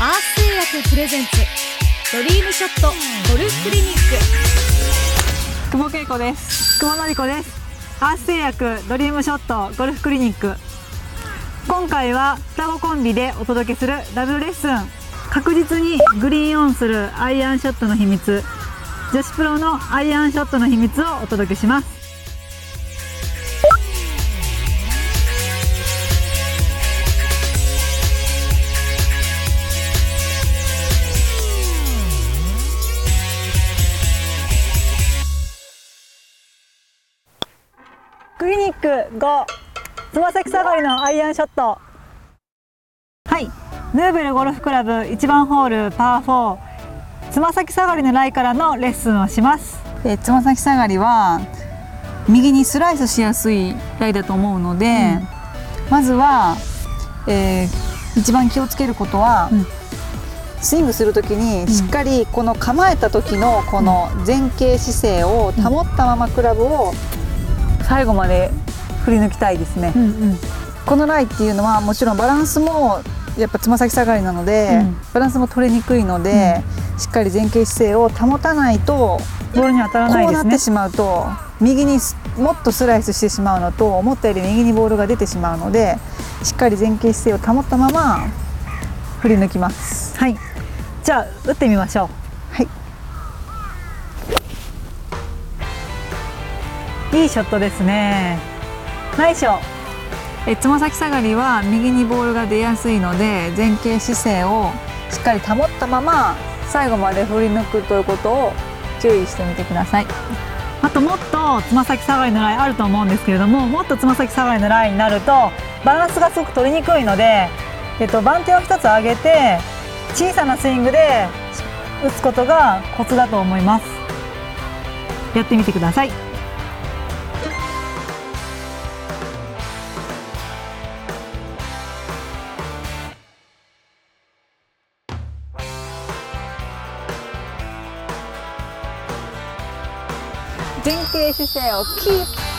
フプレゼンツドリームショットゴルフクリニック。久保恵子です。久保の子です。アース製薬ドリームショットゴルフクリニック。今回は双子コンビでお届けするダブルレッスン。確実にグリーンオンするアイアンショットの秘密。女子プロのアイアンショットの秘密をお届けしますクリニック5つま先下がりのアイアンショット。はい。ヌーベルゴルフクラブ1番ホールパー4つま先下がりのライからのレッスンをします。つま先下がりは右にスライスしやすいライだと思うので、うん、まずは、えー、一番気をつけることは、うん。スイングする時にしっかりこの構えた時のこの前傾姿勢を保ったままクラブを最後まで振り抜きたいですね、うんうん、このライっていうのはもちろんバランスもやっぱつま先下がりなので、うん、バランスも取りにくいので、うん、しっかり前傾姿勢を保たないとボールに当たらないですね。こうなってしまうと右にもっとスライスしてしまうのと思ったより右にボールが出てしまうのでしっかり前傾姿勢を保ったまま振り抜きます。はい。じゃあ打ってみましょういいショットですね。ナイスえつま先下がりは右にボールが出やすいので前傾姿勢をしっかり保ったまま最後まで振り抜くということを注意してみてください。あともっとつま先下がりのラインあると思うんですけれどももっとつま先下がりのラインになるとバランスがすごく取りにくいので、えっと、番手を1つ上げて小さなスイングで打つことがコツだと思います。やってみてください前傾姿勢をキープ